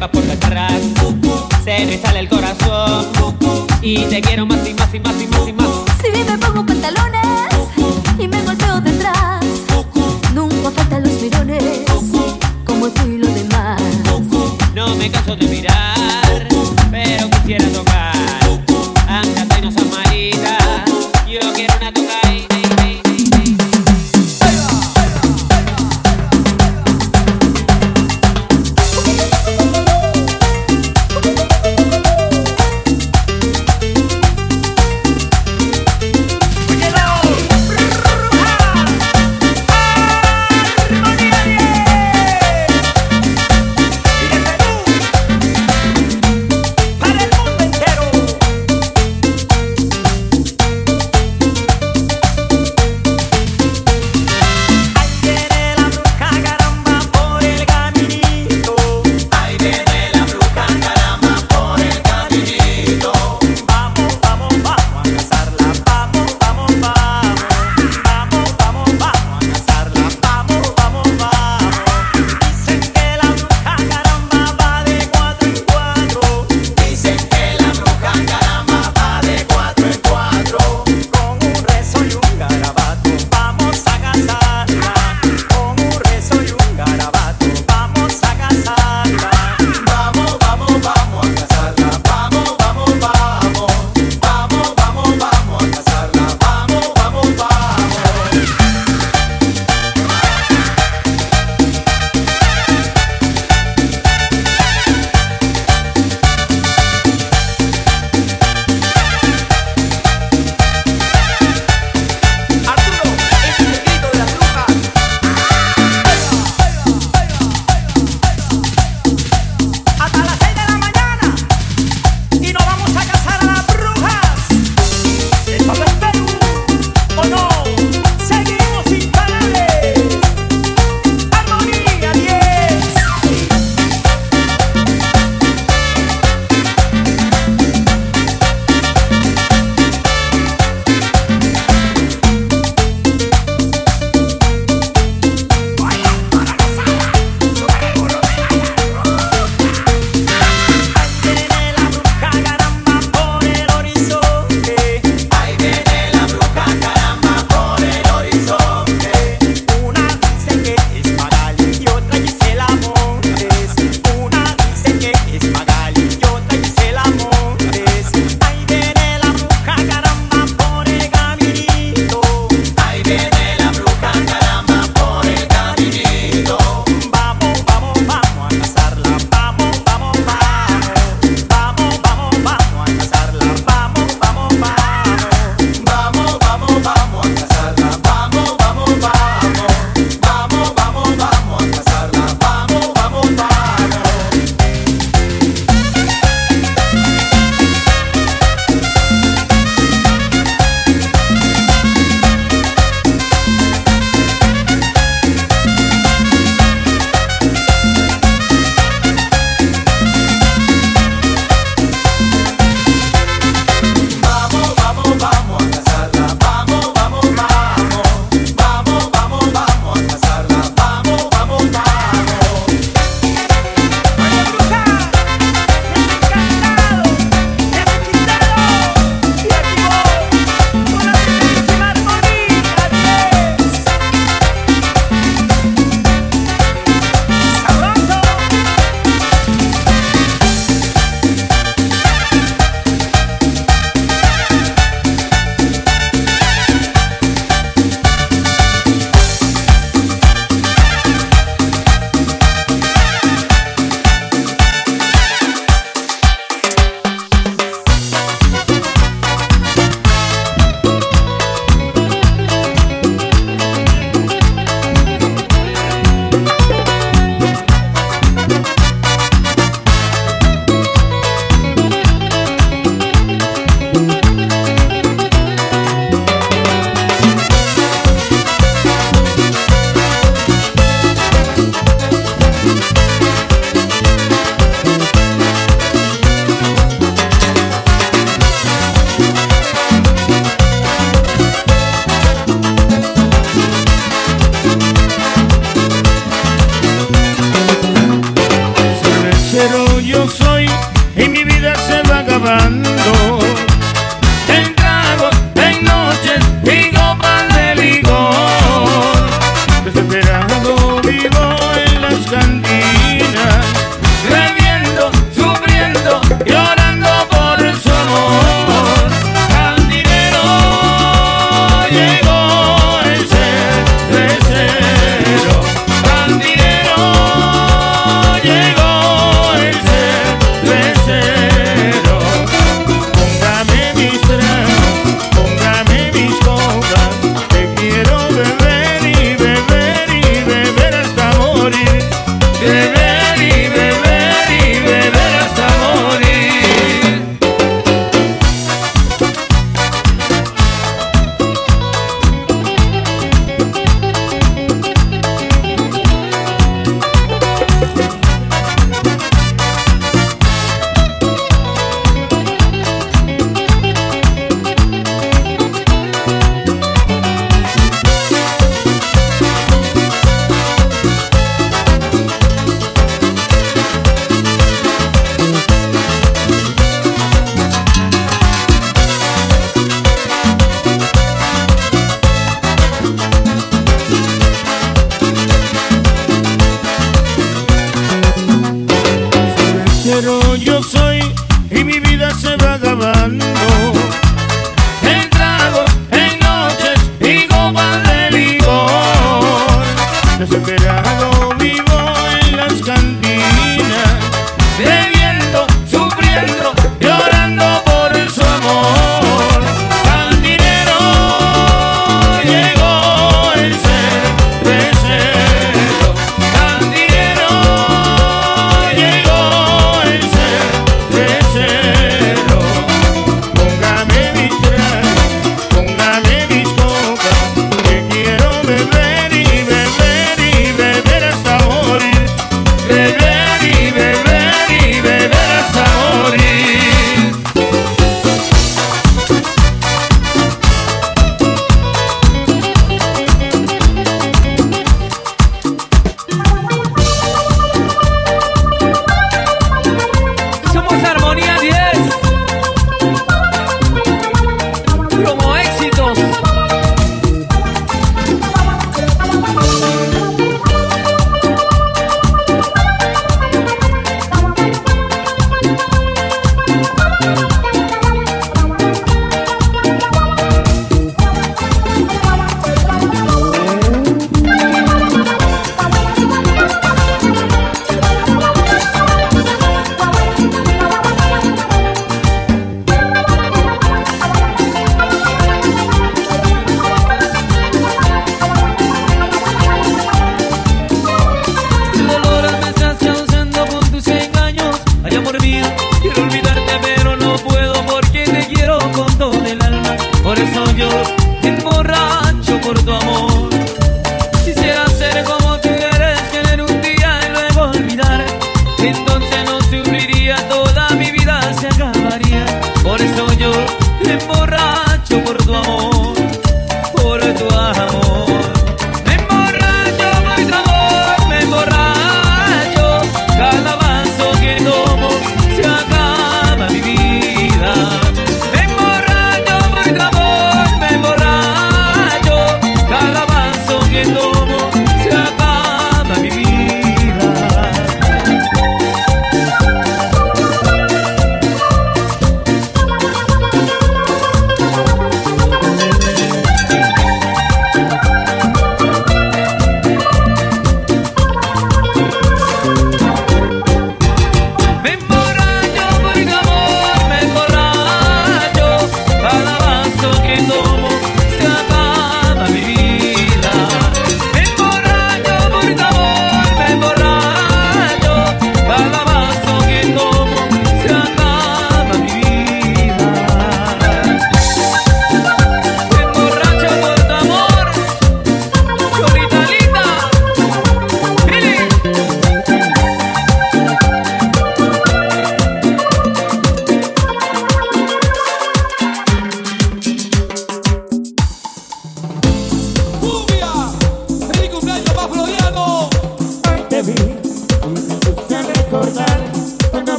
por. Se me sale el corazón. Y te quiero más y más y más y más y más. Si me pongo pantalones y me golpeo detrás, nunca faltan los mirones como tú y los demás. No me canso de mirar.